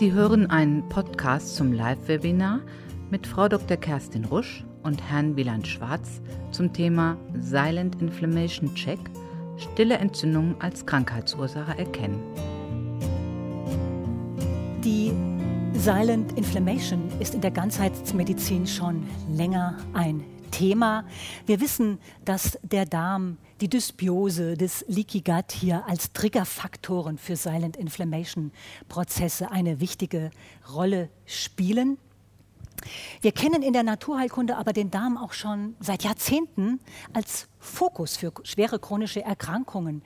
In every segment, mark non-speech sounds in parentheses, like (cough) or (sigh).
Sie hören einen Podcast zum Live-Webinar mit Frau Dr. Kerstin Rusch und Herrn Wieland Schwarz zum Thema Silent Inflammation Check – Stille Entzündungen als Krankheitsursache erkennen. Die Silent Inflammation ist in der Ganzheitsmedizin schon länger ein Thema. Wir wissen, dass der Darm, die Dysbiose, das Leaky Gut hier als Triggerfaktoren für Silent Inflammation Prozesse eine wichtige Rolle spielen. Wir kennen in der Naturheilkunde aber den Darm auch schon seit Jahrzehnten als Fokus für schwere chronische Erkrankungen.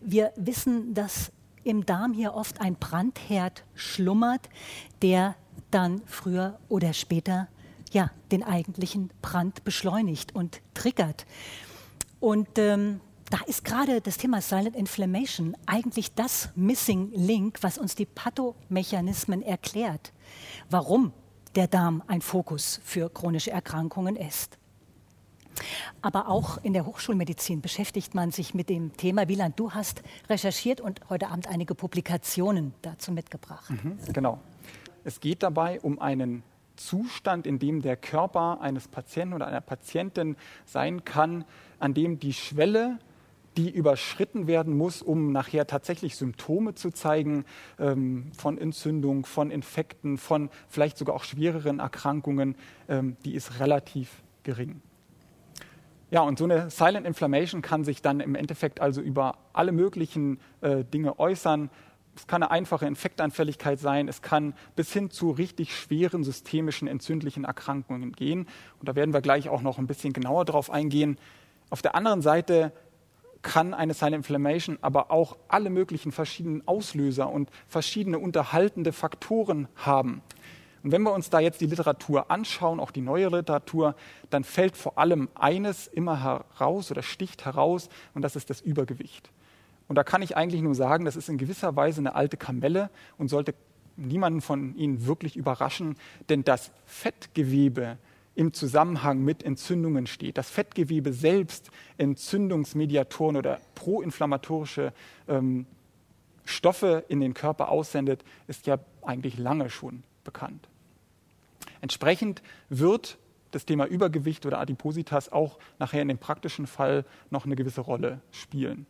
Wir wissen, dass im Darm hier oft ein Brandherd schlummert, der dann früher oder später ja, den eigentlichen Brand beschleunigt und triggert. Und ähm, da ist gerade das Thema Silent Inflammation eigentlich das Missing Link, was uns die Pathomechanismen erklärt, warum der Darm ein Fokus für chronische Erkrankungen ist. Aber auch in der Hochschulmedizin beschäftigt man sich mit dem Thema. Wieland, du hast recherchiert und heute Abend einige Publikationen dazu mitgebracht. Mhm, genau. Es geht dabei um einen Zustand, in dem der Körper eines Patienten oder einer Patientin sein kann, an dem die Schwelle, die überschritten werden muss, um nachher tatsächlich Symptome zu zeigen ähm, von Entzündung, von Infekten, von vielleicht sogar auch schwereren Erkrankungen, ähm, die ist relativ gering. Ja, und so eine Silent Inflammation kann sich dann im Endeffekt also über alle möglichen äh, Dinge äußern. Es kann eine einfache Infektanfälligkeit sein, es kann bis hin zu richtig schweren systemischen entzündlichen Erkrankungen gehen. Und da werden wir gleich auch noch ein bisschen genauer drauf eingehen. Auf der anderen Seite kann eine Silent Inflammation aber auch alle möglichen verschiedenen Auslöser und verschiedene unterhaltende Faktoren haben. Und wenn wir uns da jetzt die Literatur anschauen, auch die neue Literatur, dann fällt vor allem eines immer heraus oder sticht heraus, und das ist das Übergewicht. Und da kann ich eigentlich nur sagen, das ist in gewisser Weise eine alte Kamelle und sollte niemanden von Ihnen wirklich überraschen, denn das Fettgewebe im Zusammenhang mit Entzündungen steht. Das Fettgewebe selbst Entzündungsmediatoren oder proinflammatorische ähm, Stoffe in den Körper aussendet, ist ja eigentlich lange schon bekannt. Entsprechend wird das Thema Übergewicht oder Adipositas auch nachher in dem praktischen Fall noch eine gewisse Rolle spielen.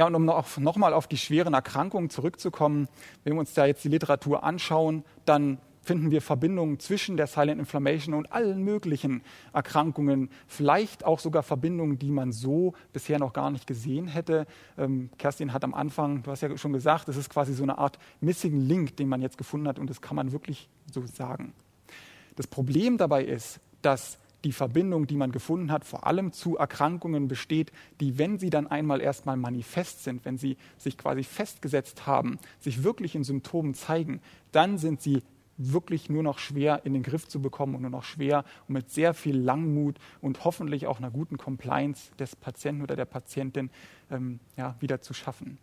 Ja, und um noch, noch mal auf die schweren Erkrankungen zurückzukommen, wenn wir uns da jetzt die Literatur anschauen, dann finden wir Verbindungen zwischen der Silent Inflammation und allen möglichen Erkrankungen, vielleicht auch sogar Verbindungen, die man so bisher noch gar nicht gesehen hätte. Ähm, Kerstin hat am Anfang, du hast ja schon gesagt, es ist quasi so eine Art Missing Link, den man jetzt gefunden hat und das kann man wirklich so sagen. Das Problem dabei ist, dass die Verbindung, die man gefunden hat, vor allem zu Erkrankungen besteht, die, wenn sie dann einmal erstmal manifest sind, wenn sie sich quasi festgesetzt haben, sich wirklich in Symptomen zeigen, dann sind sie wirklich nur noch schwer in den Griff zu bekommen und nur noch schwer und mit sehr viel Langmut und hoffentlich auch einer guten Compliance des Patienten oder der Patientin ähm, ja, wieder zu schaffen.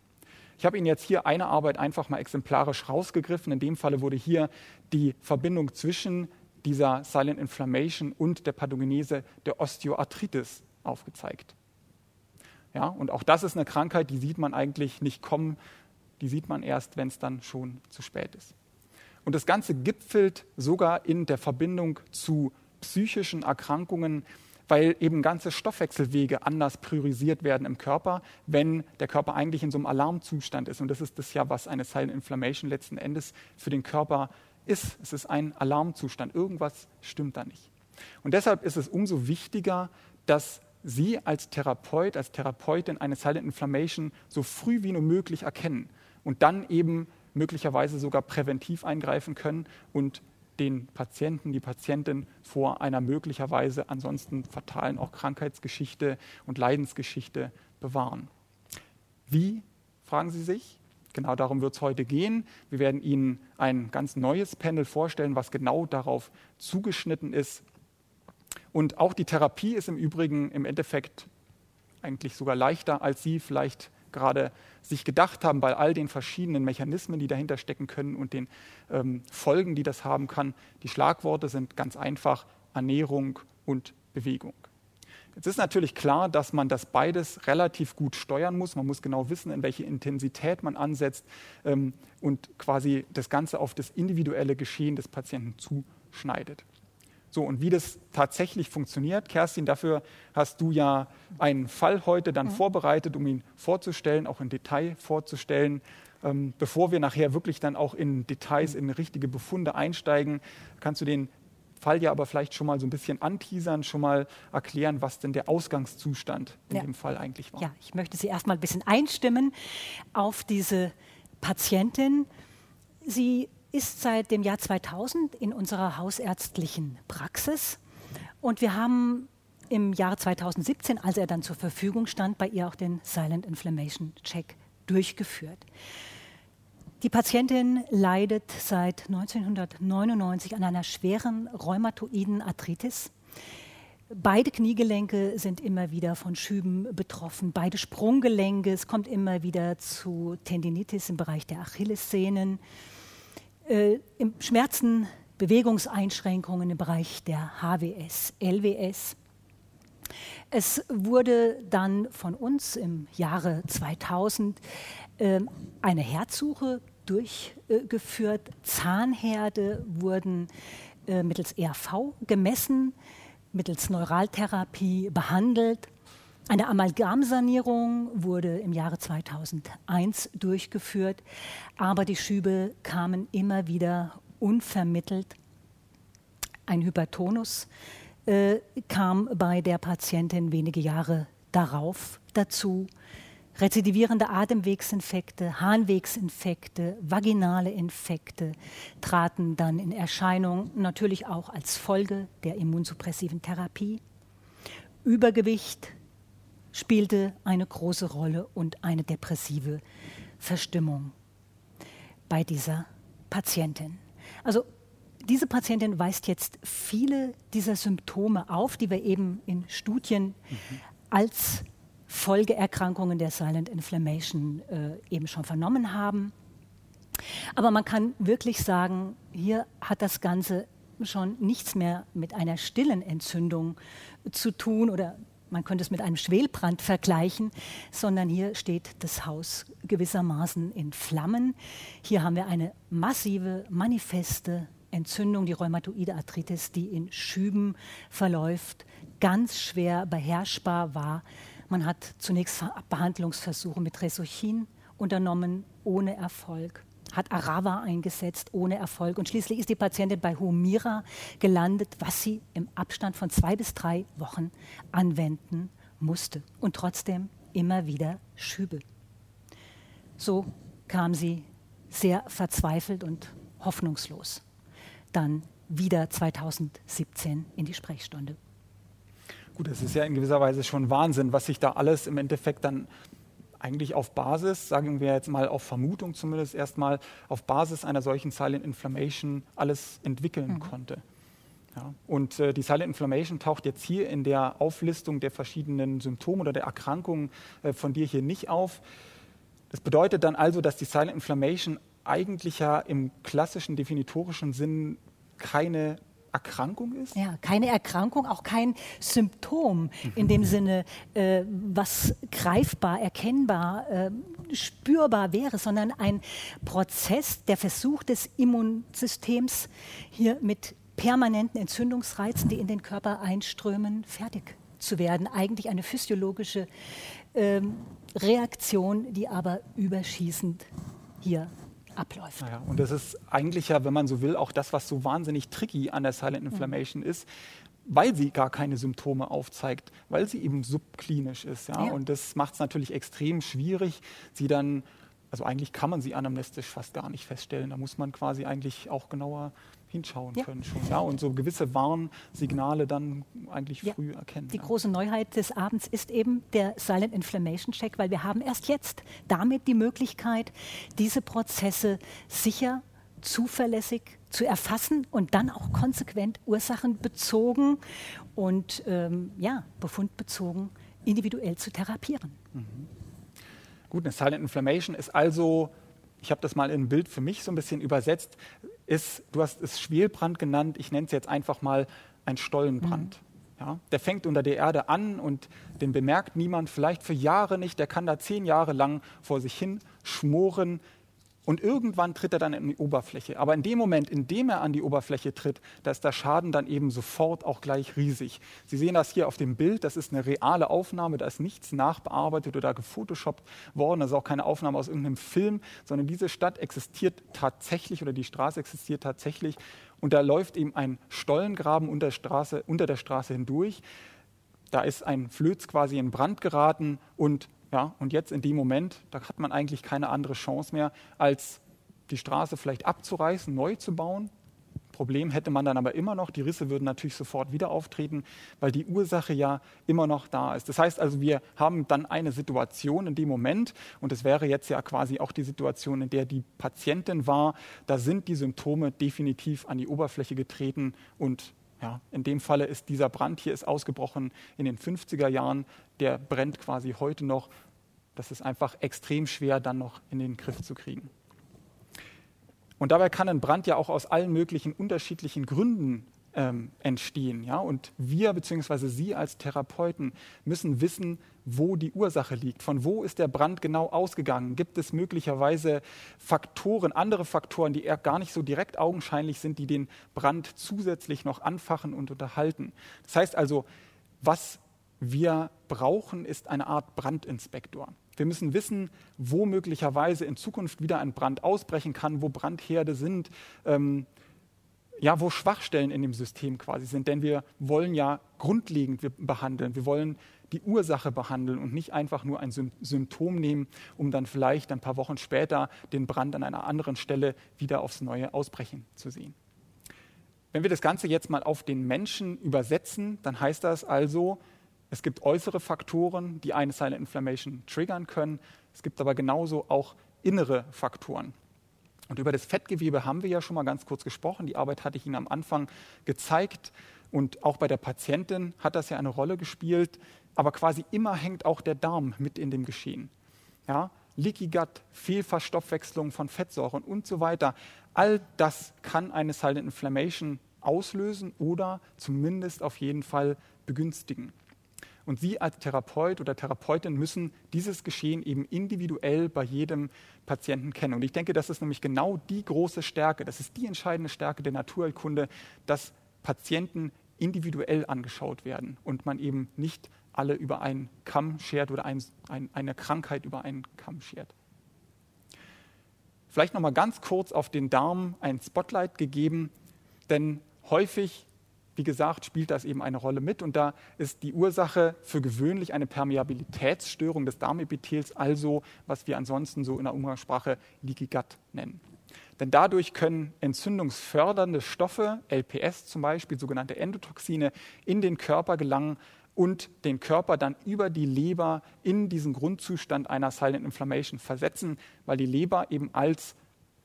Ich habe Ihnen jetzt hier eine Arbeit einfach mal exemplarisch rausgegriffen. In dem Falle wurde hier die Verbindung zwischen dieser Silent Inflammation und der Pathogenese der Osteoarthritis aufgezeigt. Ja, und auch das ist eine Krankheit, die sieht man eigentlich nicht kommen, die sieht man erst, wenn es dann schon zu spät ist. Und das Ganze gipfelt sogar in der Verbindung zu psychischen Erkrankungen, weil eben ganze Stoffwechselwege anders priorisiert werden im Körper, wenn der Körper eigentlich in so einem Alarmzustand ist. Und das ist das ja, was eine Silent Inflammation letzten Endes für den Körper ist. Es ist ein Alarmzustand. Irgendwas stimmt da nicht. Und deshalb ist es umso wichtiger, dass Sie als Therapeut, als Therapeutin eine Silent Inflammation so früh wie nur möglich erkennen und dann eben möglicherweise sogar präventiv eingreifen können und den Patienten, die Patientin vor einer möglicherweise ansonsten fatalen auch Krankheitsgeschichte und Leidensgeschichte bewahren. Wie, fragen Sie sich? Genau darum wird es heute gehen. Wir werden Ihnen ein ganz neues Panel vorstellen, was genau darauf zugeschnitten ist. Und auch die Therapie ist im Übrigen im Endeffekt eigentlich sogar leichter, als Sie vielleicht gerade sich gedacht haben, bei all den verschiedenen Mechanismen, die dahinter stecken können und den ähm, Folgen, die das haben kann. Die Schlagworte sind ganz einfach Ernährung und Bewegung. Jetzt ist natürlich klar, dass man das beides relativ gut steuern muss. Man muss genau wissen, in welche Intensität man ansetzt ähm, und quasi das Ganze auf das individuelle Geschehen des Patienten zuschneidet. So, und wie das tatsächlich funktioniert, Kerstin, dafür hast du ja einen Fall heute dann mhm. vorbereitet, um ihn vorzustellen, auch in Detail vorzustellen. Ähm, bevor wir nachher wirklich dann auch in Details, mhm. in richtige Befunde einsteigen, kannst du den Fall ja aber vielleicht schon mal so ein bisschen anteasern, schon mal erklären, was denn der Ausgangszustand in ja. dem Fall eigentlich war. Ja, ich möchte Sie erstmal ein bisschen einstimmen auf diese Patientin. Sie ist seit dem Jahr 2000 in unserer hausärztlichen Praxis und wir haben im Jahr 2017, als er dann zur Verfügung stand, bei ihr auch den Silent Inflammation Check durchgeführt. Die Patientin leidet seit 1999 an einer schweren rheumatoiden Arthritis. Beide Kniegelenke sind immer wieder von Schüben betroffen, beide Sprunggelenke. Es kommt immer wieder zu Tendinitis im Bereich der Achillessehnen, äh, Schmerzen, Bewegungseinschränkungen im Bereich der HWS, LWS. Es wurde dann von uns im Jahre 2000 ähm, eine Herzsuche durchgeführt. Zahnherde wurden äh, mittels ERV gemessen, mittels Neuraltherapie behandelt. Eine Amalgamsanierung wurde im Jahre 2001 durchgeführt, aber die Schübe kamen immer wieder unvermittelt. Ein Hypertonus äh, kam bei der Patientin wenige Jahre darauf dazu rezidivierende Atemwegsinfekte, Harnwegsinfekte, vaginale Infekte traten dann in Erscheinung, natürlich auch als Folge der immunsuppressiven Therapie. Übergewicht spielte eine große Rolle und eine depressive Verstimmung bei dieser Patientin. Also diese Patientin weist jetzt viele dieser Symptome auf, die wir eben in Studien mhm. als Folgeerkrankungen der Silent Inflammation äh, eben schon vernommen haben. Aber man kann wirklich sagen, hier hat das Ganze schon nichts mehr mit einer stillen Entzündung zu tun oder man könnte es mit einem Schwelbrand vergleichen, sondern hier steht das Haus gewissermaßen in Flammen. Hier haben wir eine massive, manifeste Entzündung, die rheumatoide Arthritis, die in Schüben verläuft, ganz schwer beherrschbar war man hat zunächst Behandlungsversuche mit Resorchin unternommen, ohne Erfolg hat Arava eingesetzt, ohne Erfolg. Und schließlich ist die Patientin bei Humira gelandet, was sie im Abstand von zwei bis drei Wochen anwenden musste. Und trotzdem immer wieder Schübe. So kam sie sehr verzweifelt und hoffnungslos dann wieder 2017 in die Sprechstunde. Gut, es ist ja in gewisser Weise schon Wahnsinn, was sich da alles im Endeffekt dann eigentlich auf Basis, sagen wir jetzt mal auf Vermutung zumindest erstmal, auf Basis einer solchen Silent Inflammation alles entwickeln mhm. konnte. Ja, und äh, die Silent Inflammation taucht jetzt hier in der Auflistung der verschiedenen Symptome oder der Erkrankungen äh, von dir hier nicht auf. Das bedeutet dann also, dass die Silent Inflammation eigentlich ja im klassischen definitorischen Sinn keine Erkrankung ist? Ja, keine Erkrankung, auch kein Symptom in dem (laughs) Sinne, äh, was greifbar, erkennbar, äh, spürbar wäre, sondern ein Prozess, der Versuch des Immunsystems, hier mit permanenten Entzündungsreizen, die in den Körper einströmen, fertig zu werden. Eigentlich eine physiologische ähm, Reaktion, die aber überschießend hier abläuft. Naja, und das ist eigentlich ja, wenn man so will, auch das, was so wahnsinnig tricky an der Silent mhm. Inflammation mhm. ist, weil sie gar keine Symptome aufzeigt, weil sie eben subklinisch ist. Ja? ja. Und das macht es natürlich extrem schwierig, sie dann, also eigentlich kann man sie anamnestisch fast gar nicht feststellen. Da muss man quasi eigentlich auch genauer hinschauen ja. können schon. Ja, und so gewisse Warnsignale dann eigentlich ja. früh erkennen. Die ja. große Neuheit des Abends ist eben der Silent Inflammation Check, weil wir haben erst jetzt damit die Möglichkeit, diese Prozesse sicher, zuverlässig zu erfassen und dann auch konsequent ursachenbezogen und ähm, ja, befundbezogen individuell zu therapieren. Mhm. Gut, eine Silent Inflammation ist also ich habe das mal in ein Bild für mich so ein bisschen übersetzt, ist, du hast es Schwelbrand genannt, ich nenne es jetzt einfach mal ein Stollenbrand. Mhm. Ja, der fängt unter der Erde an und den bemerkt niemand, vielleicht für Jahre nicht. Der kann da zehn Jahre lang vor sich hin schmoren, und irgendwann tritt er dann an die Oberfläche. Aber in dem Moment, in dem er an die Oberfläche tritt, da ist der Schaden dann eben sofort auch gleich riesig. Sie sehen das hier auf dem Bild, das ist eine reale Aufnahme, da ist nichts nachbearbeitet oder gefotoshoppt worden, das ist auch keine Aufnahme aus irgendeinem Film, sondern diese Stadt existiert tatsächlich oder die Straße existiert tatsächlich und da läuft eben ein Stollengraben unter Straße, unter der Straße hindurch. Da ist ein Flöz quasi in Brand geraten und ja, und jetzt in dem Moment, da hat man eigentlich keine andere Chance mehr, als die Straße vielleicht abzureißen, neu zu bauen. Problem hätte man dann aber immer noch, die Risse würden natürlich sofort wieder auftreten, weil die Ursache ja immer noch da ist. Das heißt also, wir haben dann eine Situation in dem Moment, und es wäre jetzt ja quasi auch die Situation, in der die Patientin war, da sind die Symptome definitiv an die Oberfläche getreten und ja, in dem Falle ist dieser Brand hier ist ausgebrochen in den 50er Jahren, der brennt quasi heute noch. Das ist einfach extrem schwer dann noch in den Griff zu kriegen. Und dabei kann ein Brand ja auch aus allen möglichen unterschiedlichen Gründen ähm, entstehen. Ja? Und wir bzw. Sie als Therapeuten müssen wissen, wo die Ursache liegt. Von wo ist der Brand genau ausgegangen? Gibt es möglicherweise Faktoren, andere Faktoren, die eher gar nicht so direkt augenscheinlich sind, die den Brand zusätzlich noch anfachen und unterhalten? Das heißt also, was wir brauchen, ist eine Art Brandinspektor. Wir müssen wissen, wo möglicherweise in Zukunft wieder ein Brand ausbrechen kann, wo Brandherde sind. Ähm, ja, wo Schwachstellen in dem System quasi sind. Denn wir wollen ja grundlegend behandeln. Wir wollen die Ursache behandeln und nicht einfach nur ein Symptom nehmen, um dann vielleicht ein paar Wochen später den Brand an einer anderen Stelle wieder aufs Neue ausbrechen zu sehen. Wenn wir das Ganze jetzt mal auf den Menschen übersetzen, dann heißt das also, es gibt äußere Faktoren, die eine Silent Inflammation triggern können. Es gibt aber genauso auch innere Faktoren. Und über das Fettgewebe haben wir ja schon mal ganz kurz gesprochen. Die Arbeit hatte ich Ihnen am Anfang gezeigt. Und auch bei der Patientin hat das ja eine Rolle gespielt. Aber quasi immer hängt auch der Darm mit in dem Geschehen. Ja? Leaky Gut, Fehlverstoffwechslung von Fettsäuren und so weiter. All das kann eine Silent Inflammation auslösen oder zumindest auf jeden Fall begünstigen. Und Sie als Therapeut oder Therapeutin müssen dieses Geschehen eben individuell bei jedem Patienten kennen. Und ich denke, das ist nämlich genau die große Stärke, das ist die entscheidende Stärke der Naturheilkunde, dass Patienten individuell angeschaut werden und man eben nicht alle über einen Kamm schert oder ein, ein, eine Krankheit über einen Kamm schert. Vielleicht noch mal ganz kurz auf den Darm ein Spotlight gegeben, denn häufig wie gesagt, spielt das eben eine Rolle mit und da ist die Ursache für gewöhnlich eine Permeabilitätsstörung des Darmepithels, also was wir ansonsten so in der Umgangssprache Leaky Gut nennen. Denn dadurch können entzündungsfördernde Stoffe, LPS zum Beispiel, sogenannte Endotoxine, in den Körper gelangen und den Körper dann über die Leber in diesen Grundzustand einer Silent Inflammation versetzen, weil die Leber eben als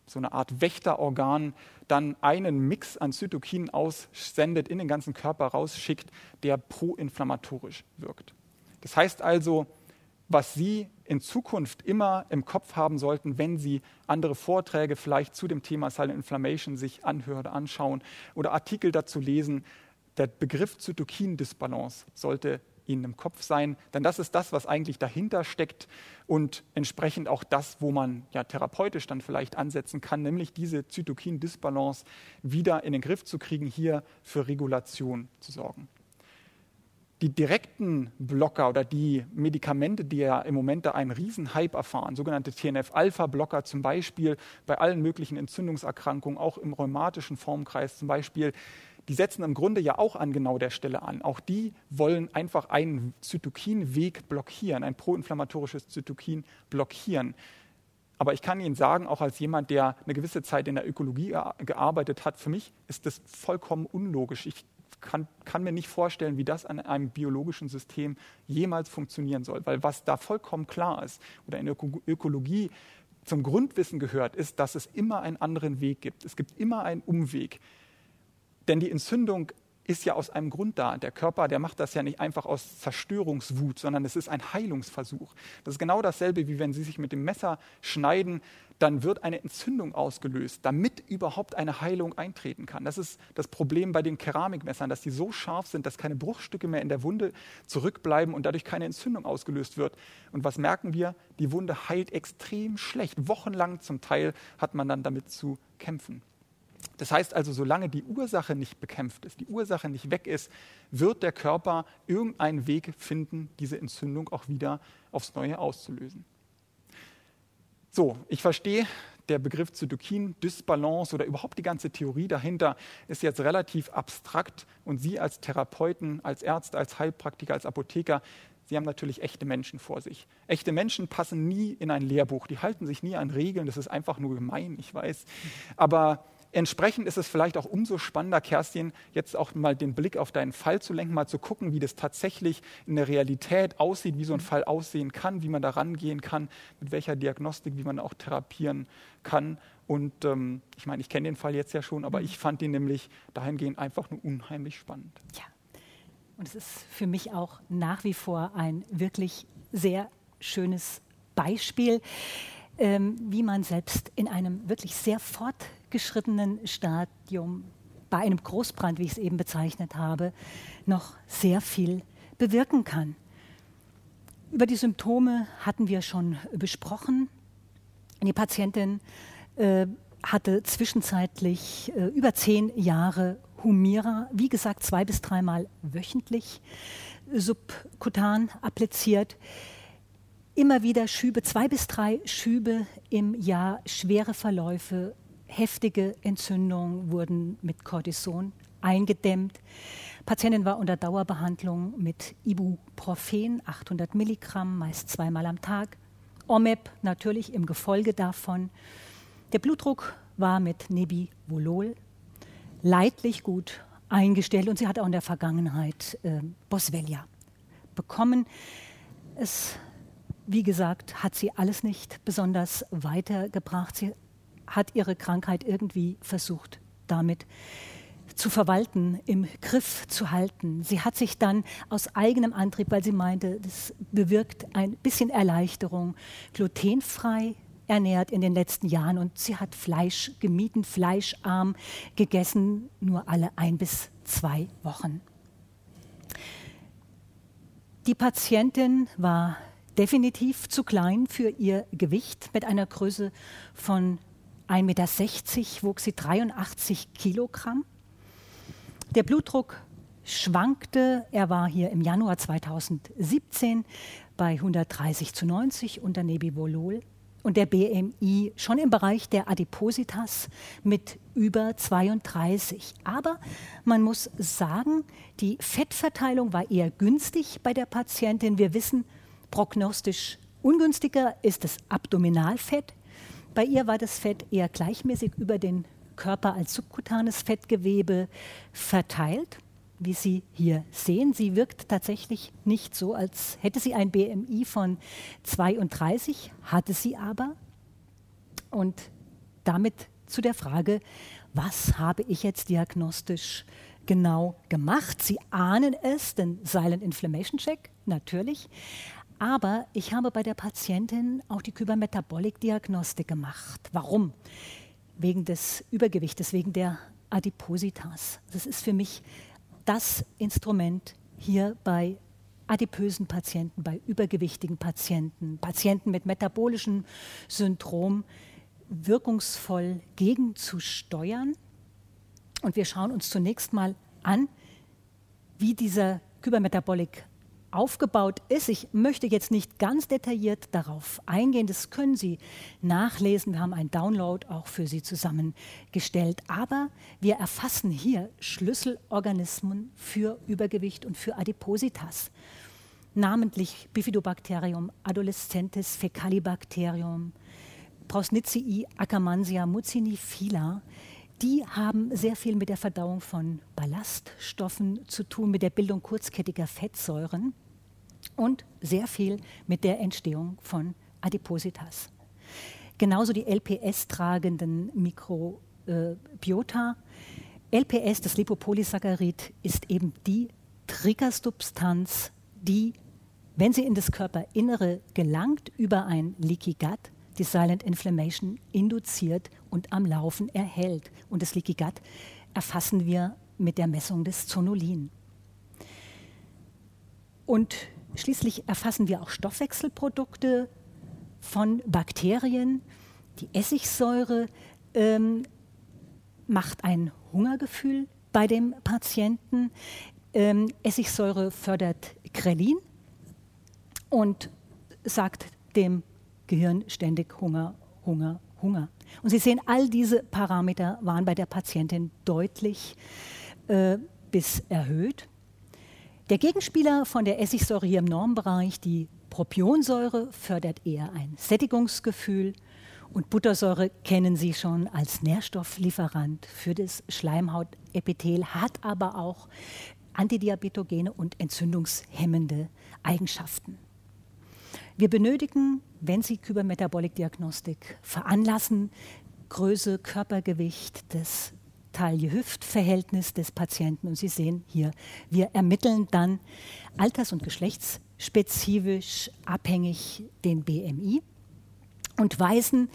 so eine Art Wächterorgan, dann einen Mix an Zytokinen aussendet, in den ganzen Körper rausschickt, der proinflammatorisch wirkt. Das heißt also, was Sie in Zukunft immer im Kopf haben sollten, wenn Sie andere Vorträge vielleicht zu dem Thema Silent Inflammation sich anhören, anschauen oder Artikel dazu lesen, der Begriff Zytokindisbalance sollte ihnen im Kopf sein, denn das ist das, was eigentlich dahinter steckt und entsprechend auch das, wo man ja therapeutisch dann vielleicht ansetzen kann, nämlich diese Zytokin-Disbalance wieder in den Griff zu kriegen, hier für Regulation zu sorgen. Die direkten Blocker oder die Medikamente, die ja im Moment da einen Riesenhype erfahren, sogenannte TNF-Alpha-Blocker zum Beispiel bei allen möglichen Entzündungserkrankungen, auch im rheumatischen Formkreis zum Beispiel, die setzen im Grunde ja auch an genau der Stelle an. Auch die wollen einfach einen Zytokinweg blockieren, ein proinflammatorisches Zytokin blockieren. Aber ich kann Ihnen sagen, auch als jemand, der eine gewisse Zeit in der Ökologie gearbeitet hat, für mich ist das vollkommen unlogisch. Ich kann, kann, mir nicht vorstellen, wie das an einem biologischen System jemals funktionieren soll. Weil was da vollkommen klar ist oder in der Ökologie zum Grundwissen gehört, ist, dass es immer einen anderen Weg gibt. Es gibt immer einen Umweg. Denn die Entzündung ist ja aus einem Grund da. Der Körper, der macht das ja nicht einfach aus Zerstörungswut, sondern es ist ein Heilungsversuch. Das ist genau dasselbe, wie wenn Sie sich mit dem Messer schneiden, dann wird eine Entzündung ausgelöst, damit überhaupt eine Heilung eintreten kann. Das ist das Problem bei den Keramikmessern, dass die so scharf sind, dass keine Bruchstücke mehr in der Wunde zurückbleiben und dadurch keine Entzündung ausgelöst wird. Und was merken wir? Die Wunde heilt extrem schlecht. Wochenlang zum Teil hat man dann damit zu kämpfen. Das heißt also, solange die Ursache nicht bekämpft ist, die Ursache nicht weg ist, wird der Körper irgendeinen Weg finden, diese Entzündung auch wieder aufs Neue auszulösen. So, ich verstehe, der Begriff Zytokin, Dysbalance oder überhaupt die ganze Theorie dahinter ist jetzt relativ abstrakt und Sie als Therapeuten, als Ärzte, als Heilpraktiker, als Apotheker, Sie haben natürlich echte Menschen vor sich. Echte Menschen passen nie in ein Lehrbuch, die halten sich nie an Regeln, das ist einfach nur gemein, ich weiß. Aber Entsprechend ist es vielleicht auch umso spannender, Kerstin, jetzt auch mal den Blick auf deinen Fall zu lenken, mal zu gucken, wie das tatsächlich in der Realität aussieht, wie so ein Fall aussehen kann, wie man da rangehen kann, mit welcher Diagnostik, wie man auch therapieren kann. Und ähm, ich meine, ich kenne den Fall jetzt ja schon, aber mhm. ich fand ihn nämlich dahingehend einfach nur unheimlich spannend. Ja, und es ist für mich auch nach wie vor ein wirklich sehr schönes Beispiel, ähm, wie man selbst in einem wirklich sehr fort fortgeschrittenen Stadium bei einem Großbrand, wie ich es eben bezeichnet habe, noch sehr viel bewirken kann. Über die Symptome hatten wir schon besprochen. Die Patientin äh, hatte zwischenzeitlich äh, über zehn Jahre Humira, wie gesagt, zwei bis dreimal wöchentlich subkutan appliziert. Immer wieder Schübe, zwei bis drei Schübe im Jahr, schwere Verläufe, heftige Entzündungen wurden mit Cortison eingedämmt. Patientin war unter Dauerbehandlung mit Ibuprofen, 800 Milligramm, meist zweimal am Tag. OMEP natürlich im Gefolge davon. Der Blutdruck war mit Nebivolol leidlich gut eingestellt und sie hat auch in der Vergangenheit äh, Boswellia bekommen. Es, wie gesagt, hat sie alles nicht besonders weitergebracht. Sie hat ihre Krankheit irgendwie versucht, damit zu verwalten, im Griff zu halten. Sie hat sich dann aus eigenem Antrieb, weil sie meinte, das bewirkt ein bisschen Erleichterung, glutenfrei ernährt in den letzten Jahren und sie hat Fleisch gemieden, fleischarm gegessen, nur alle ein bis zwei Wochen. Die Patientin war definitiv zu klein für ihr Gewicht mit einer Größe von 1,60 Meter wog sie 83 Kilogramm. Der Blutdruck schwankte. Er war hier im Januar 2017 bei 130 zu 90 unter Nebivolol und der BMI schon im Bereich der Adipositas mit über 32. Aber man muss sagen, die Fettverteilung war eher günstig bei der Patientin. Wir wissen, prognostisch ungünstiger ist das Abdominalfett. Bei ihr war das Fett eher gleichmäßig über den Körper als subkutanes Fettgewebe verteilt, wie Sie hier sehen. Sie wirkt tatsächlich nicht so, als hätte sie ein BMI von 32, hatte sie aber. Und damit zu der Frage, was habe ich jetzt diagnostisch genau gemacht? Sie ahnen es, den Silent Inflammation Check, natürlich. Aber ich habe bei der Patientin auch die Kybermetabolic-Diagnostik gemacht. Warum? Wegen des Übergewichtes, wegen der Adipositas. Das ist für mich das Instrument hier bei adipösen Patienten, bei übergewichtigen Patienten, Patienten mit metabolischem Syndrom wirkungsvoll gegenzusteuern. Und wir schauen uns zunächst mal an, wie dieser Kybermetabolic aufgebaut ist. Ich möchte jetzt nicht ganz detailliert darauf eingehen, das können Sie nachlesen. Wir haben einen Download auch für Sie zusammengestellt. Aber wir erfassen hier Schlüsselorganismen für Übergewicht und für Adipositas. Namentlich Bifidobacterium adolescentes Fecalibacterium, Prausnitzii Akkermansia mucinifila die haben sehr viel mit der Verdauung von Ballaststoffen zu tun, mit der Bildung kurzkettiger Fettsäuren und sehr viel mit der Entstehung von Adipositas. Genauso die LPS-tragenden Mikrobiota LPS, das Lipopolysaccharid, ist eben die Triggersubstanz, die, wenn sie in das Körperinnere gelangt, über ein Leaky Gut die Silent Inflammation induziert und am Laufen erhält. Und das Leaky Gut erfassen wir mit der Messung des Zonulin. Und schließlich erfassen wir auch Stoffwechselprodukte von Bakterien. Die Essigsäure ähm, macht ein Hungergefühl bei dem Patienten. Ähm, Essigsäure fördert Krelin und sagt dem Gehirn ständig Hunger, Hunger, Hunger. Und Sie sehen, all diese Parameter waren bei der Patientin deutlich äh, bis erhöht. Der Gegenspieler von der Essigsäure hier im Normbereich, die Propionsäure, fördert eher ein Sättigungsgefühl und Buttersäure kennen Sie schon als Nährstofflieferant für das Schleimhautepithel, hat aber auch antidiabetogene und entzündungshemmende Eigenschaften. Wir benötigen, wenn Sie Kybermetabolic-Diagnostik veranlassen, Größe, Körpergewicht, das Taille-Hüft-Verhältnis des Patienten. Und Sie sehen hier, wir ermitteln dann alters- und geschlechtsspezifisch abhängig den BMI und weisen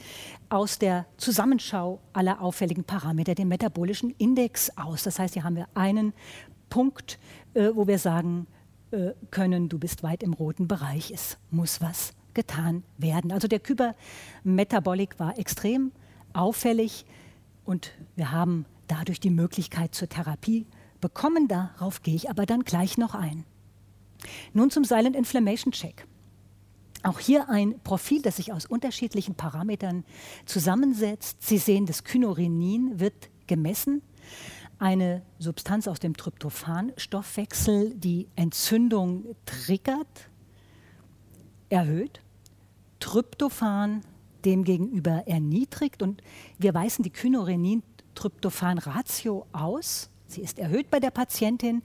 aus der Zusammenschau aller auffälligen Parameter den metabolischen Index aus. Das heißt, hier haben wir einen Punkt, äh, wo wir sagen äh, können, du bist weit im roten Bereich, es muss was getan werden. Also der Kybermetabolik war extrem auffällig und wir haben dadurch die Möglichkeit zur Therapie bekommen. Darauf gehe ich aber dann gleich noch ein. Nun zum Silent Inflammation Check. Auch hier ein Profil, das sich aus unterschiedlichen Parametern zusammensetzt. Sie sehen, das Kynurenin wird gemessen, eine Substanz aus dem Tryptophan-Stoffwechsel, die Entzündung triggert, erhöht. Tryptophan demgegenüber erniedrigt und wir weisen die Kynurenin-Tryptophan-Ratio aus. Sie ist erhöht bei der Patientin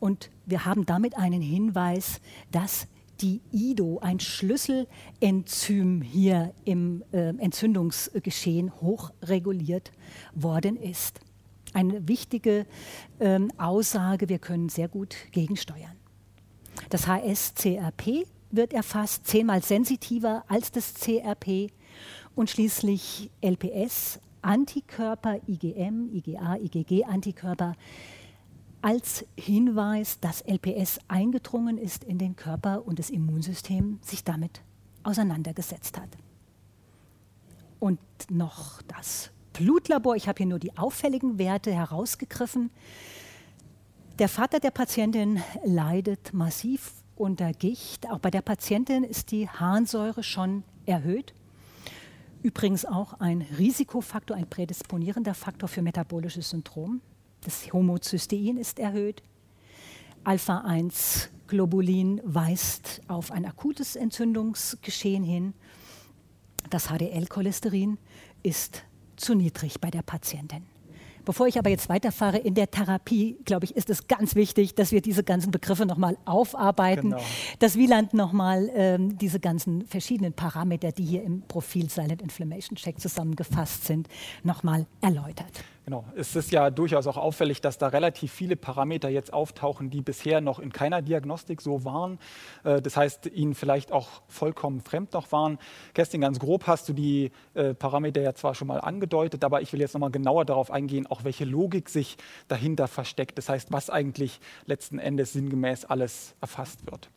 und wir haben damit einen Hinweis, dass die IDO, ein Schlüsselenzym hier im äh, Entzündungsgeschehen, hochreguliert worden ist. Eine wichtige ähm, Aussage, wir können sehr gut gegensteuern. Das HSCRP wird erfasst, zehnmal sensitiver als das CRP und schließlich LPS, Antikörper, IgM, IgA, IgG-Antikörper als Hinweis, dass LPS eingedrungen ist in den Körper und das Immunsystem sich damit auseinandergesetzt hat. Und noch das Blutlabor. Ich habe hier nur die auffälligen Werte herausgegriffen. Der Vater der Patientin leidet massiv unter Gicht. Auch bei der Patientin ist die Harnsäure schon erhöht. Übrigens auch ein Risikofaktor, ein prädisponierender Faktor für metabolisches Syndrom. Das Homozystein ist erhöht. Alpha-1-Globulin weist auf ein akutes Entzündungsgeschehen hin. Das HDL-Cholesterin ist zu niedrig bei der Patientin. Bevor ich aber jetzt weiterfahre in der Therapie, glaube ich, ist es ganz wichtig, dass wir diese ganzen Begriffe nochmal aufarbeiten, genau. dass Wieland nochmal ähm, diese ganzen verschiedenen Parameter, die hier im Profil Silent Inflammation Check zusammengefasst sind, nochmal erläutert. Genau. Es ist ja durchaus auch auffällig, dass da relativ viele Parameter jetzt auftauchen, die bisher noch in keiner Diagnostik so waren. Äh, das heißt, ihnen vielleicht auch vollkommen fremd noch waren. Kerstin, ganz grob hast du die äh, Parameter ja zwar schon mal angedeutet, aber ich will jetzt nochmal genauer darauf eingehen, auch welche Logik sich dahinter versteckt. Das heißt, was eigentlich letzten Endes sinngemäß alles erfasst wird.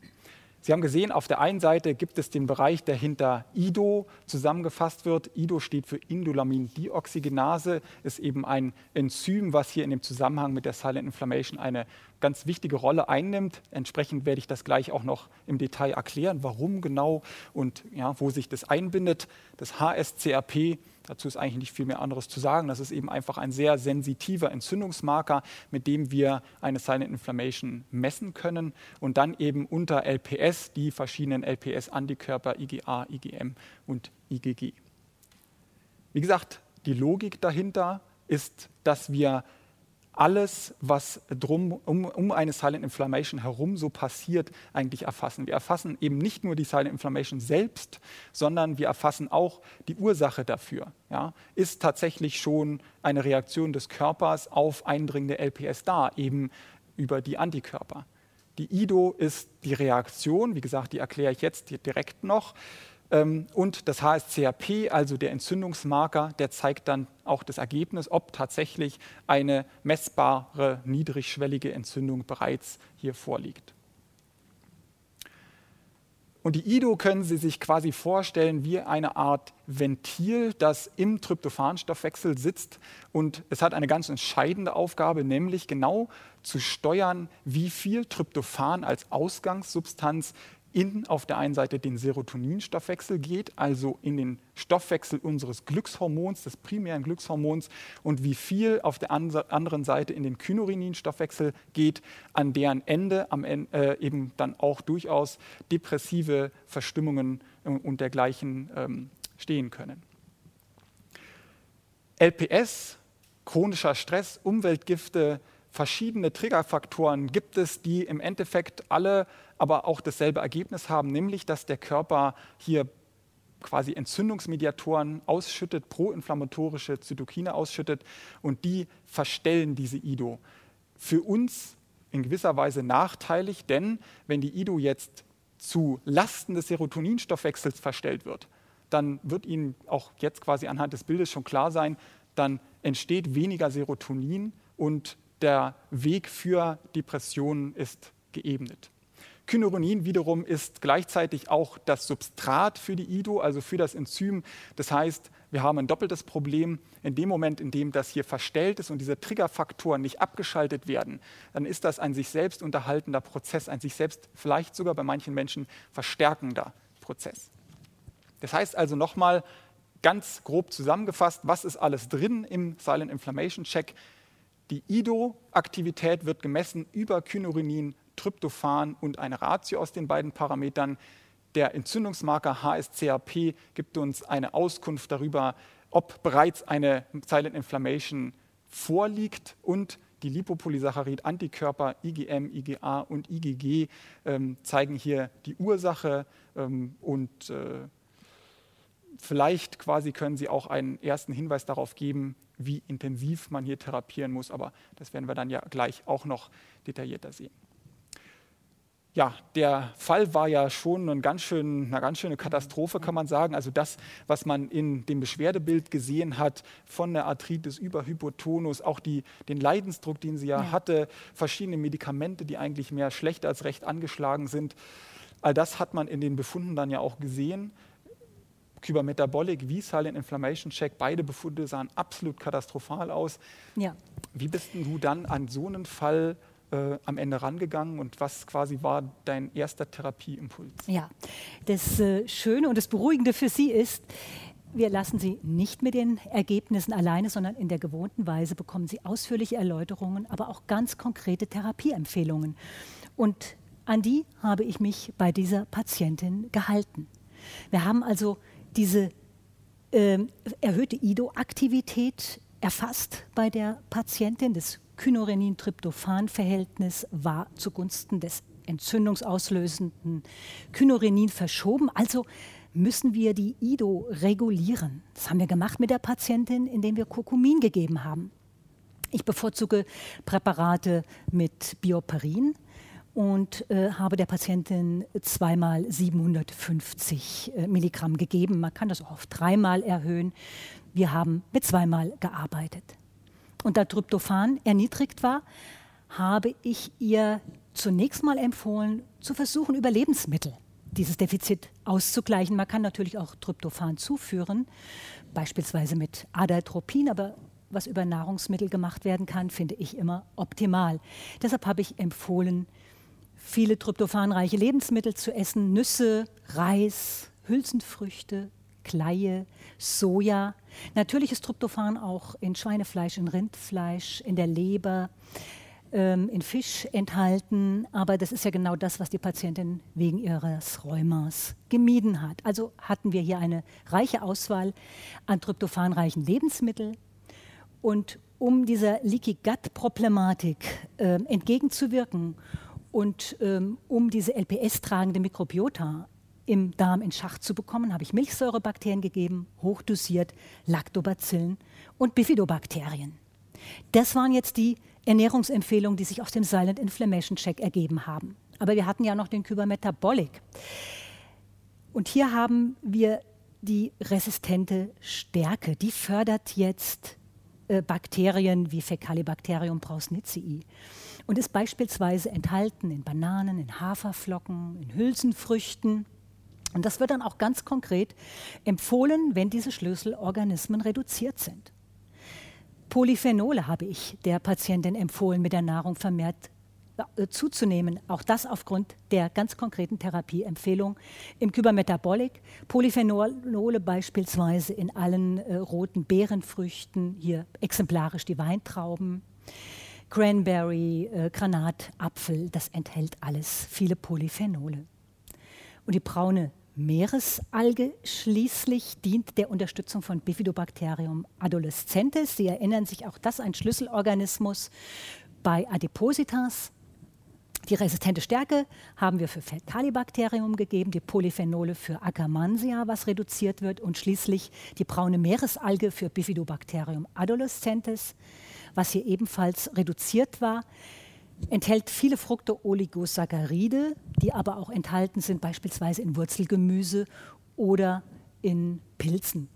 Sie haben gesehen, auf der einen Seite gibt es den Bereich, der hinter IDO zusammengefasst wird. IDO steht für Indolamindioxygenase, ist eben ein Enzym, was hier in dem Zusammenhang mit der Silent Inflammation eine ganz wichtige Rolle einnimmt. Entsprechend werde ich das gleich auch noch im Detail erklären, warum genau und ja, wo sich das einbindet. Das HSCRP, dazu ist eigentlich nicht viel mehr anderes zu sagen. Das ist eben einfach ein sehr sensitiver Entzündungsmarker, mit dem wir eine Silent Inflammation messen können und dann eben unter LPS die verschiedenen LPS-Antikörper IgA, IgM und IgG. Wie gesagt, die Logik dahinter ist, dass wir alles, was drum, um, um eine Silent Inflammation herum so passiert, eigentlich erfassen. Wir erfassen eben nicht nur die Silent Inflammation selbst, sondern wir erfassen auch die Ursache dafür. Ja? Ist tatsächlich schon eine Reaktion des Körpers auf eindringende LPS da, eben über die Antikörper. Die IDO ist die Reaktion, wie gesagt, die erkläre ich jetzt direkt noch. Ähm, und das HSCRP, also der Entzündungsmarker, der zeigt dann auch das Ergebnis, ob tatsächlich eine messbare niedrigschwellige Entzündung bereits hier vorliegt. Und die IDO können Sie sich quasi vorstellen wie eine Art Ventil, das im Tryptophanstoffwechsel sitzt. Und es hat eine ganz entscheidende Aufgabe, nämlich genau zu steuern, wie viel Tryptophan als Ausgangssubstanz in auf der einen Seite den Serotoninstoffwechsel geht, also in den Stoffwechsel unseres Glückshormons, des primären Glückshormons, und wie viel auf der anderen Seite in den Kynureninstoffwechsel geht, an deren Ende am äh, eben dann auch durchaus depressive Verstimmungen äh, und dergleichen ähm, stehen können. LPS, chronischer Stress, Umweltgifte, verschiedene Triggerfaktoren gibt es, die im Endeffekt alle aber auch dasselbe Ergebnis haben, nämlich dass der Körper hier quasi Entzündungsmediatoren ausschüttet, proinflammatorische Zytokine ausschüttet und die verstellen diese IDO. Für uns in gewisser Weise nachteilig, denn wenn die IDO jetzt zu Lasten des Serotoninstoffwechsels verstellt wird, dann wird Ihnen auch jetzt quasi anhand des Bildes schon klar sein, dann entsteht weniger Serotonin und der Weg für Depressionen ist geebnet. Kynurenin wiederum ist gleichzeitig auch das Substrat für die IDO, also für das Enzym. Das heißt, wir haben ein doppeltes Problem. In dem Moment, in dem das hier verstellt ist und diese Triggerfaktoren nicht abgeschaltet werden, dann ist das ein sich selbst unterhaltender Prozess, ein sich selbst vielleicht sogar bei manchen Menschen verstärkender Prozess. Das heißt also nochmal ganz grob zusammengefasst, was ist alles drin im Silent Inflammation Check? Die IDO-Aktivität wird gemessen über Kynurenin, Tryptophan und eine Ratio aus den beiden Parametern. Der Entzündungsmarker HSCRP gibt uns eine Auskunft darüber, ob bereits eine Silent Inflammation vorliegt und die Lipopolysaccharid-Antikörper IgM, IgA und IgG ähm, zeigen hier die Ursache ähm, und äh, vielleicht quasi können sie auch einen ersten Hinweis darauf geben, wie intensiv man hier therapieren muss, aber das werden wir dann ja gleich auch noch detaillierter sehen. Ja, der Fall war ja schon eine ganz, schön, eine ganz schöne Katastrophe, kann man sagen. Also das, was man in dem Beschwerdebild gesehen hat, von der Arthritis über Hypotonus, auch die, den Leidensdruck, den sie ja, ja hatte, verschiedene Medikamente, die eigentlich mehr schlecht als recht angeschlagen sind. All das hat man in den Befunden dann ja auch gesehen. Kybermetabolic wie Silent Inflammation Check, beide Befunde sahen absolut katastrophal aus. Ja. Wie bist du dann an so einen Fall äh, am Ende rangegangen und was quasi war dein erster Therapieimpuls? Ja, das äh, Schöne und das Beruhigende für Sie ist, wir lassen Sie nicht mit den Ergebnissen alleine, sondern in der gewohnten Weise bekommen Sie ausführliche Erläuterungen, aber auch ganz konkrete Therapieempfehlungen. Und an die habe ich mich bei dieser Patientin gehalten. Wir haben also diese äh, erhöhte IDO-Aktivität erfasst bei der Patientin. Das Kynurenin-Tryptophan-Verhältnis war zugunsten des entzündungsauslösenden Kynurenin verschoben. Also müssen wir die IDO regulieren. Das haben wir gemacht mit der Patientin, indem wir Kurkumin gegeben haben. Ich bevorzuge Präparate mit Bioperin, und äh, habe der Patientin zweimal 750 äh, Milligramm gegeben. Man kann das auch auf dreimal erhöhen. Wir haben mit zweimal gearbeitet. Und da Tryptophan erniedrigt war, habe ich ihr zunächst mal empfohlen, zu versuchen, über Lebensmittel dieses Defizit auszugleichen. Man kann natürlich auch Tryptophan zuführen, beispielsweise mit Adatropin, aber was über Nahrungsmittel gemacht werden kann, finde ich immer optimal. Deshalb habe ich empfohlen, viele tryptophanreiche Lebensmittel zu essen, Nüsse, Reis, Hülsenfrüchte, Kleie, Soja. Natürlich ist Tryptophan auch in Schweinefleisch, in Rindfleisch, in der Leber, ähm, in Fisch enthalten. Aber das ist ja genau das, was die Patientin wegen ihres Rheumas gemieden hat. Also hatten wir hier eine reiche Auswahl an tryptophanreichen Lebensmitteln. Und um dieser Leaky Gut-Problematik äh, entgegenzuwirken und ähm, um diese LPS-tragende Mikrobiota im Darm in Schach zu bekommen, habe ich Milchsäurebakterien gegeben, hochdosiert, Lactobacillen und Bifidobakterien. Das waren jetzt die Ernährungsempfehlungen, die sich aus dem Silent Inflammation Check ergeben haben. Aber wir hatten ja noch den Kybermetabolic. Und hier haben wir die resistente Stärke. Die fördert jetzt äh, Bakterien wie Fecalibacterium prausnitzii und ist beispielsweise enthalten in Bananen, in Haferflocken, in Hülsenfrüchten. Und das wird dann auch ganz konkret empfohlen, wenn diese Schlüsselorganismen reduziert sind. Polyphenole habe ich der Patientin empfohlen, mit der Nahrung vermehrt äh, zuzunehmen. Auch das aufgrund der ganz konkreten Therapieempfehlung im Kybermetabolic. Polyphenole beispielsweise in allen äh, roten Beerenfrüchten, hier exemplarisch die Weintrauben. Cranberry, äh, Granat, Apfel, das enthält alles viele Polyphenole. Und die braune Meeresalge schließlich dient der Unterstützung von Bifidobacterium adolescentes. Sie erinnern sich auch das, ein Schlüsselorganismus bei Adipositas. Die resistente Stärke haben wir für Fecalibacterium gegeben, die Polyphenole für Akkermansia, was reduziert wird, und schließlich die braune Meeresalge für Bifidobacterium adolescentes, was hier ebenfalls reduziert war. Enthält viele Fructooligosacchαρide, die aber auch enthalten sind beispielsweise in Wurzelgemüse oder in Pilzen,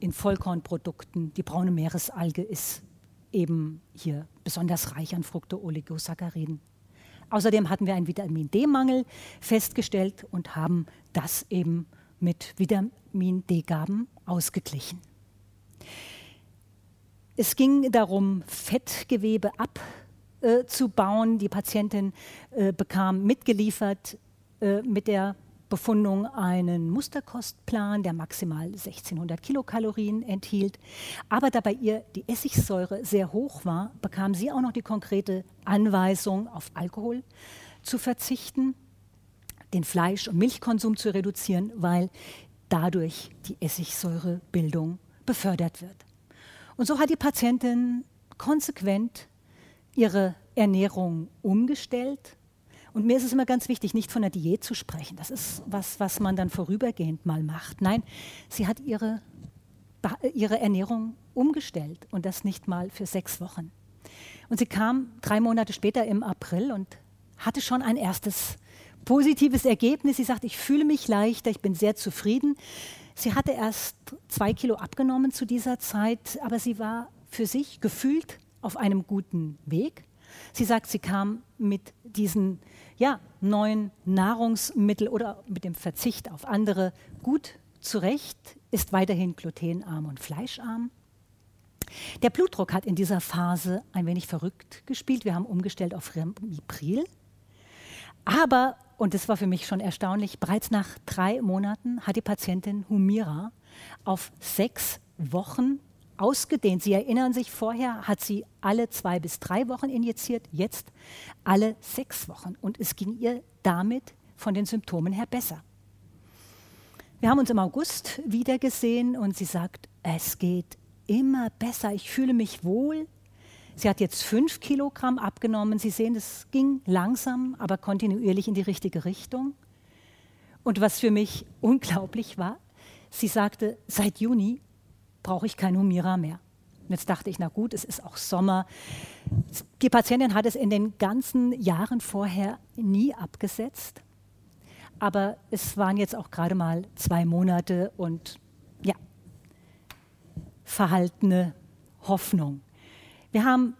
in Vollkornprodukten. Die braune Meeresalge ist eben hier besonders reich an Fructooligosachariden. Außerdem hatten wir einen Vitamin D-Mangel festgestellt und haben das eben mit Vitamin D-Gaben ausgeglichen. Es ging darum, Fettgewebe abzubauen. Die Patientin äh, bekam mitgeliefert äh, mit der Befundung einen Musterkostplan, der maximal 1600 Kilokalorien enthielt. Aber da bei ihr die Essigsäure sehr hoch war, bekam sie auch noch die konkrete Anweisung, auf Alkohol zu verzichten, den Fleisch- und Milchkonsum zu reduzieren, weil dadurch die Essigsäurebildung befördert wird. Und so hat die Patientin konsequent ihre Ernährung umgestellt und mir ist es immer ganz wichtig, nicht von einer Diät zu sprechen. Das ist was, was man dann vorübergehend mal macht. Nein, sie hat ihre, ihre Ernährung umgestellt und das nicht mal für sechs Wochen. Und sie kam drei Monate später im April und hatte schon ein erstes positives Ergebnis. Sie sagt, ich fühle mich leichter, ich bin sehr zufrieden. Sie hatte erst zwei Kilo abgenommen zu dieser Zeit, aber sie war für sich gefühlt auf einem guten Weg. Sie sagt, sie kam mit diesen ja, neuen Nahrungsmitteln oder mit dem Verzicht auf andere gut zurecht, ist weiterhin glutenarm und fleischarm. Der Blutdruck hat in dieser Phase ein wenig verrückt gespielt. Wir haben umgestellt auf Ramipril. Aber, und das war für mich schon erstaunlich, bereits nach drei Monaten hat die Patientin Humira auf sechs Wochen ausgedehnt. Sie erinnern sich, vorher hat sie alle zwei bis drei Wochen injiziert, jetzt alle sechs Wochen. Und es ging ihr damit von den Symptomen her besser. Wir haben uns im August wiedergesehen und sie sagt, es geht immer besser, ich fühle mich wohl. Sie hat jetzt fünf Kilogramm abgenommen. Sie sehen, es ging langsam, aber kontinuierlich in die richtige Richtung. Und was für mich (laughs) unglaublich war, sie sagte, seit Juni brauche ich kein Humira mehr. Und jetzt dachte ich, na gut, es ist auch Sommer. Die Patientin hat es in den ganzen Jahren vorher nie abgesetzt. Aber es waren jetzt auch gerade mal zwei Monate und ja, verhaltene Hoffnung. Wir haben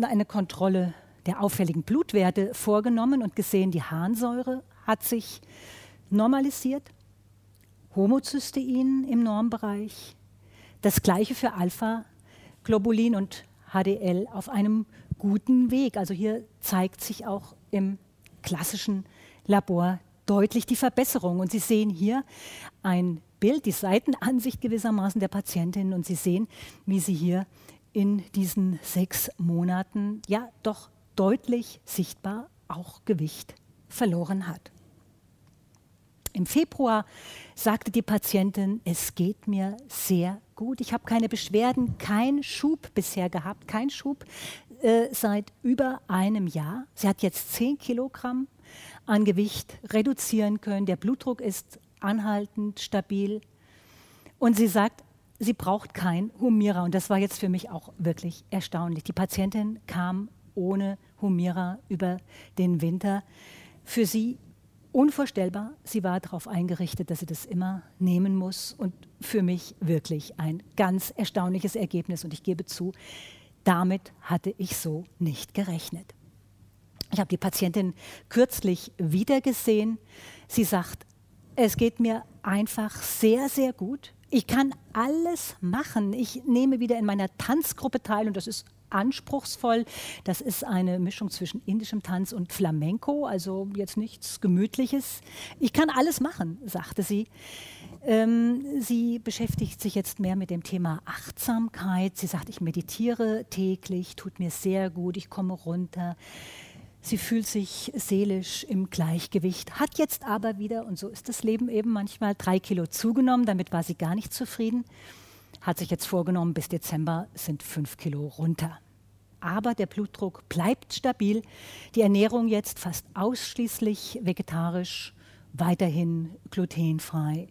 eine Kontrolle der auffälligen Blutwerte vorgenommen und gesehen, die Harnsäure hat sich normalisiert, Homozystein im Normbereich, das gleiche für Alpha-Globulin und HDL auf einem guten Weg. Also hier zeigt sich auch im klassischen Labor deutlich die Verbesserung. Und Sie sehen hier ein Bild, die Seitenansicht gewissermaßen der Patientin. Und Sie sehen, wie sie hier in diesen sechs Monaten ja doch deutlich sichtbar auch Gewicht verloren hat. Im Februar sagte die Patientin, es geht mir sehr gut. Ich habe keine Beschwerden, keinen Schub bisher gehabt, kein Schub äh, seit über einem Jahr. Sie hat jetzt 10 Kilogramm an Gewicht reduzieren können. Der Blutdruck ist anhaltend stabil. Und sie sagt, sie braucht kein Humira. Und das war jetzt für mich auch wirklich erstaunlich. Die Patientin kam ohne Humira über den Winter. Für sie unvorstellbar. Sie war darauf eingerichtet, dass sie das immer nehmen muss. Und für mich wirklich ein ganz erstaunliches Ergebnis. Und ich gebe zu, damit hatte ich so nicht gerechnet. Ich habe die Patientin kürzlich wiedergesehen. Sie sagt, es geht mir einfach sehr, sehr gut. Ich kann alles machen. Ich nehme wieder in meiner Tanzgruppe teil und das ist anspruchsvoll. Das ist eine Mischung zwischen indischem Tanz und Flamenco, also jetzt nichts Gemütliches. Ich kann alles machen, sagte sie. Ähm, sie beschäftigt sich jetzt mehr mit dem Thema Achtsamkeit. Sie sagt, ich meditiere täglich, tut mir sehr gut, ich komme runter. Sie fühlt sich seelisch im Gleichgewicht, hat jetzt aber wieder, und so ist das Leben eben manchmal, drei Kilo zugenommen. Damit war sie gar nicht zufrieden. Hat sich jetzt vorgenommen, bis Dezember sind fünf Kilo runter. Aber der Blutdruck bleibt stabil. Die Ernährung jetzt fast ausschließlich vegetarisch, weiterhin glutenfrei.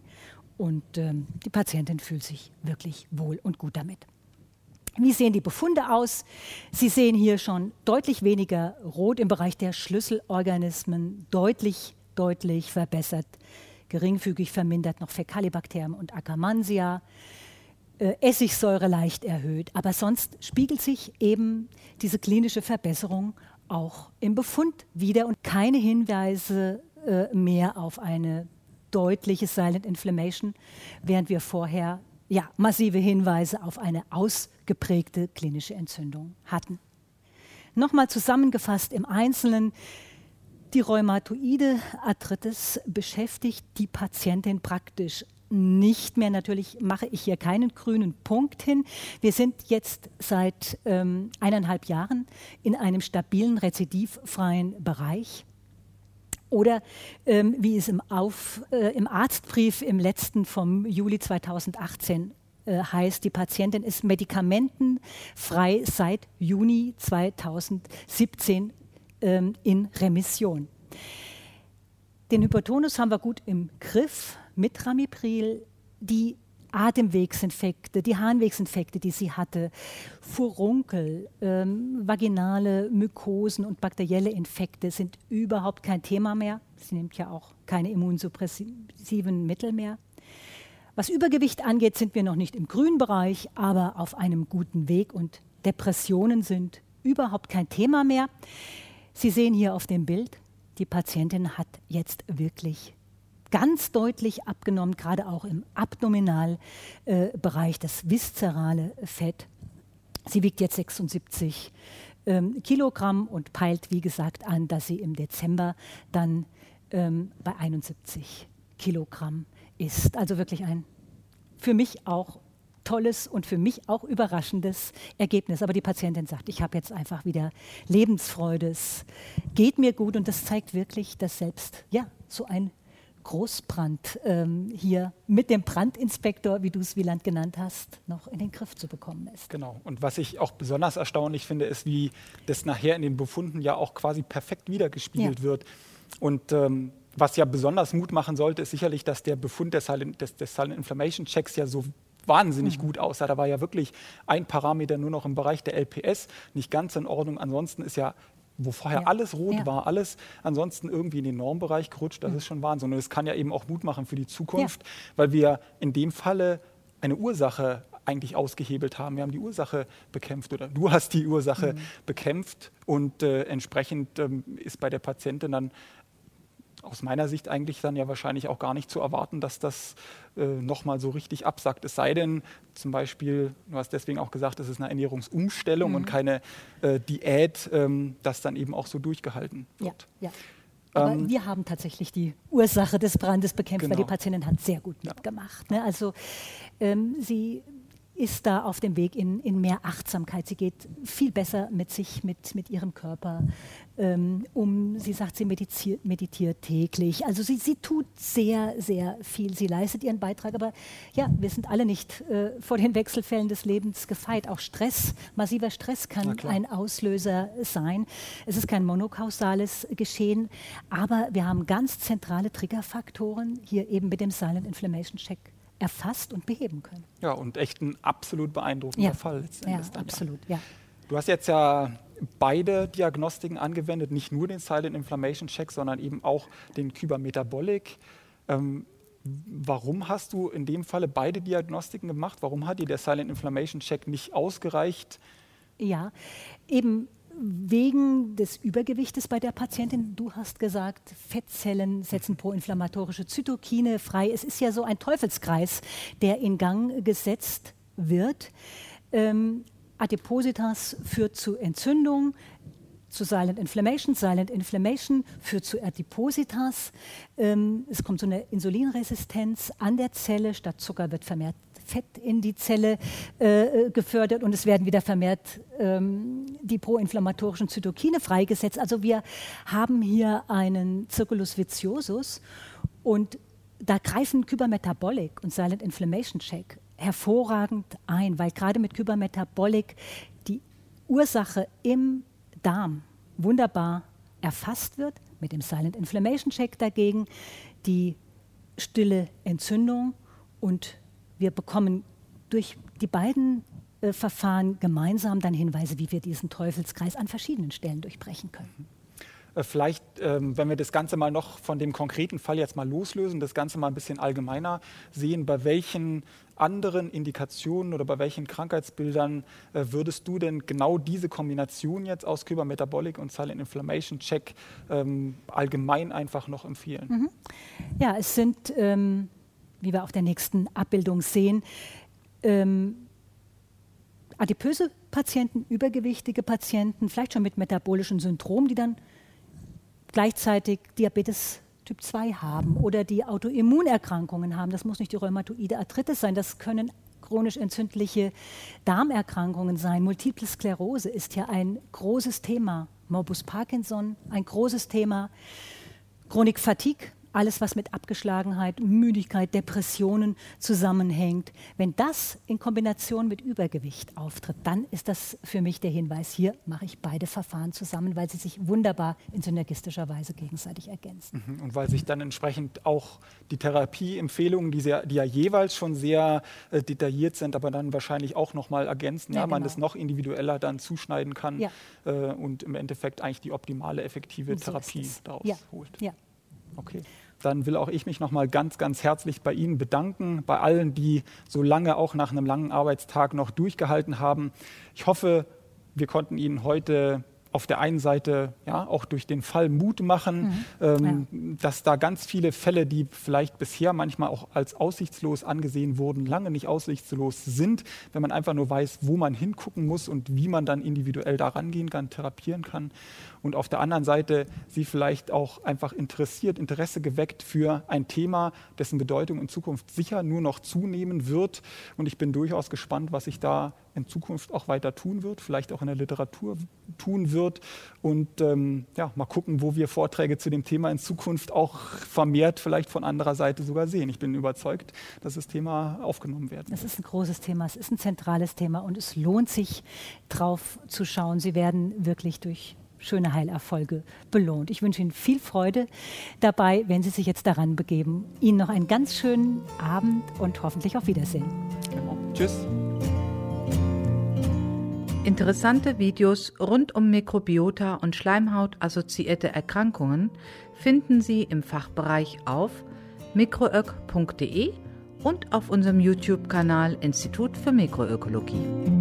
Und ähm, die Patientin fühlt sich wirklich wohl und gut damit. Wie sehen die Befunde aus? Sie sehen hier schon deutlich weniger rot im Bereich der Schlüsselorganismen, deutlich, deutlich verbessert. Geringfügig vermindert noch Fäkalibakterien und Akkermansia. Äh, Essigsäure leicht erhöht. Aber sonst spiegelt sich eben diese klinische Verbesserung auch im Befund wieder und keine Hinweise äh, mehr auf eine deutliche Silent Inflammation, während wir vorher ja, massive Hinweise auf eine ausgeprägte klinische Entzündung hatten. Nochmal zusammengefasst im Einzelnen, die rheumatoide Arthritis beschäftigt die Patientin praktisch nicht mehr. Natürlich mache ich hier keinen grünen Punkt hin. Wir sind jetzt seit ähm, eineinhalb Jahren in einem stabilen, rezidivfreien Bereich. Oder ähm, wie es im, Auf, äh, im Arztbrief im letzten vom Juli 2018 äh, heißt, die Patientin ist medikamentenfrei seit Juni 2017 ähm, in Remission. Den Hypertonus haben wir gut im Griff mit Ramipril. Die Atemwegsinfekte, die Harnwegsinfekte, die sie hatte, Furunkel, ähm, vaginale Mykosen und bakterielle Infekte sind überhaupt kein Thema mehr. Sie nimmt ja auch keine immunsuppressiven Mittel mehr. Was Übergewicht angeht, sind wir noch nicht im grünen Bereich, aber auf einem guten Weg und Depressionen sind überhaupt kein Thema mehr. Sie sehen hier auf dem Bild, die Patientin hat jetzt wirklich ganz deutlich abgenommen, gerade auch im Abdominalbereich, äh, das viszerale Fett. Sie wiegt jetzt 76 ähm, Kilogramm und peilt, wie gesagt, an, dass sie im Dezember dann ähm, bei 71 Kilogramm ist. Also wirklich ein für mich auch tolles und für mich auch überraschendes Ergebnis. Aber die Patientin sagt, ich habe jetzt einfach wieder Lebensfreude, es geht mir gut und das zeigt wirklich, dass selbst ja, so ein Großbrand ähm, hier mit dem Brandinspektor, wie du es Wieland genannt hast, noch in den Griff zu bekommen ist. Genau. Und was ich auch besonders erstaunlich finde, ist, wie das nachher in den Befunden ja auch quasi perfekt wiedergespiegelt ja. wird. Und ähm, was ja besonders Mut machen sollte, ist sicherlich, dass der Befund des Silent, des, des Silent Inflammation Checks ja so wahnsinnig mhm. gut aussah. Da war ja wirklich ein Parameter nur noch im Bereich der LPS nicht ganz in Ordnung. Ansonsten ist ja wo vorher ja. alles rot ja. war, alles ansonsten irgendwie in den Normbereich gerutscht, das mhm. ist schon Wahnsinn. Und es kann ja eben auch Mut machen für die Zukunft, ja. weil wir in dem Falle eine Ursache eigentlich ausgehebelt haben. Wir haben die Ursache bekämpft oder du hast die Ursache mhm. bekämpft und äh, entsprechend ähm, ist bei der Patientin dann aus meiner Sicht eigentlich dann ja wahrscheinlich auch gar nicht zu erwarten, dass das äh, nochmal so richtig absackt. Es sei denn, zum Beispiel, du hast deswegen auch gesagt, es ist eine Ernährungsumstellung mhm. und keine äh, Diät, ähm, das dann eben auch so durchgehalten wird. Ja, ja. Aber ähm, wir haben tatsächlich die Ursache des Brandes bekämpft, genau. weil die genau. Patientin hat sehr gut mitgemacht. Ne? Also ähm, sie ist da auf dem Weg in, in mehr Achtsamkeit. Sie geht viel besser mit sich, mit, mit ihrem Körper ähm, um. Sie sagt, sie meditiert, meditiert täglich. Also sie, sie tut sehr, sehr viel. Sie leistet ihren Beitrag. Aber ja, wir sind alle nicht äh, vor den Wechselfällen des Lebens gefeit. Auch Stress, massiver Stress kann ein Auslöser sein. Es ist kein monokausales Geschehen, aber wir haben ganz zentrale Triggerfaktoren hier eben mit dem Silent Inflammation Check erfasst und beheben können. Ja, und echt ein absolut beeindruckender ja. Fall. Ja, absolut, ja. Du hast jetzt ja beide Diagnostiken angewendet, nicht nur den Silent Inflammation Check, sondern eben auch den Kybermetabolic. Ähm, warum hast du in dem Falle beide Diagnostiken gemacht? Warum hat dir der Silent Inflammation Check nicht ausgereicht? Ja, eben wegen des Übergewichtes bei der Patientin. Du hast gesagt, Fettzellen setzen proinflammatorische Zytokine frei. Es ist ja so ein Teufelskreis, der in Gang gesetzt wird. Ähm, Adipositas führt zu Entzündung, zu Silent Inflammation. Silent Inflammation führt zu Adipositas. Ähm, es kommt zu einer Insulinresistenz an der Zelle. Statt Zucker wird vermehrt Fett in die Zelle äh, gefördert und es werden wieder vermehrt ähm, die proinflammatorischen Zytokine freigesetzt. Also wir haben hier einen Circulus viciosus und da greifen Kybermetabolic und Silent Inflammation Check hervorragend ein, weil gerade mit Kybermetabolic die Ursache im Darm wunderbar erfasst wird, mit dem Silent Inflammation Check dagegen die stille Entzündung und wir bekommen durch die beiden äh, Verfahren gemeinsam dann Hinweise, wie wir diesen Teufelskreis an verschiedenen Stellen durchbrechen können. Äh, vielleicht, ähm, wenn wir das Ganze mal noch von dem konkreten Fall jetzt mal loslösen, das Ganze mal ein bisschen allgemeiner sehen, bei welchen anderen Indikationen oder bei welchen Krankheitsbildern äh, würdest du denn genau diese Kombination jetzt aus Kybermetabolic und Silent Inflammation Check ähm, allgemein einfach noch empfehlen? Mhm. Ja, es sind ähm, wie wir auf der nächsten Abbildung sehen. Ähm, adipöse Patienten, übergewichtige Patienten, vielleicht schon mit metabolischen Syndrom, die dann gleichzeitig Diabetes Typ 2 haben oder die Autoimmunerkrankungen haben. Das muss nicht die rheumatoide Arthritis sein, das können chronisch entzündliche Darmerkrankungen sein. Multiple Sklerose ist ja ein großes Thema. Morbus Parkinson, ein großes Thema. Chronik Fatigue, alles, was mit Abgeschlagenheit, Müdigkeit, Depressionen zusammenhängt. Wenn das in Kombination mit Übergewicht auftritt, dann ist das für mich der Hinweis, hier mache ich beide Verfahren zusammen, weil sie sich wunderbar in synergistischer Weise gegenseitig ergänzen. Mhm. Und weil sich dann entsprechend auch die Therapieempfehlungen, die, sehr, die ja jeweils schon sehr äh, detailliert sind, aber dann wahrscheinlich auch nochmal ergänzen, ja, ja man genau. das noch individueller dann zuschneiden kann ja. äh, und im Endeffekt eigentlich die optimale, effektive so Therapie daraus ja. holt. Ja. Okay dann will auch ich mich nochmal ganz, ganz herzlich bei Ihnen bedanken, bei allen, die so lange auch nach einem langen Arbeitstag noch durchgehalten haben. Ich hoffe, wir konnten Ihnen heute auf der einen Seite ja auch durch den Fall Mut machen, mhm. ähm, ja. dass da ganz viele Fälle, die vielleicht bisher manchmal auch als aussichtslos angesehen wurden, lange nicht aussichtslos sind, wenn man einfach nur weiß, wo man hingucken muss und wie man dann individuell da rangehen kann, therapieren kann und auf der anderen Seite sie vielleicht auch einfach interessiert, Interesse geweckt für ein Thema, dessen Bedeutung in Zukunft sicher nur noch zunehmen wird. Und ich bin durchaus gespannt, was sich da in Zukunft auch weiter tun wird, vielleicht auch in der Literatur tun wird. Und ähm, ja, mal gucken, wo wir Vorträge zu dem Thema in Zukunft auch vermehrt vielleicht von anderer Seite sogar sehen. Ich bin überzeugt, dass das Thema aufgenommen wird. Es ist ein großes Thema, es ist ein zentrales Thema und es lohnt sich, drauf zu schauen. Sie werden wirklich durch schöne Heilerfolge belohnt. Ich wünsche Ihnen viel Freude dabei, wenn Sie sich jetzt daran begeben. Ihnen noch einen ganz schönen Abend und hoffentlich auf Wiedersehen. Genau. Tschüss. Interessante Videos rund um Mikrobiota und Schleimhaut-assoziierte Erkrankungen finden Sie im Fachbereich auf mikroök.de und auf unserem YouTube-Kanal Institut für Mikroökologie.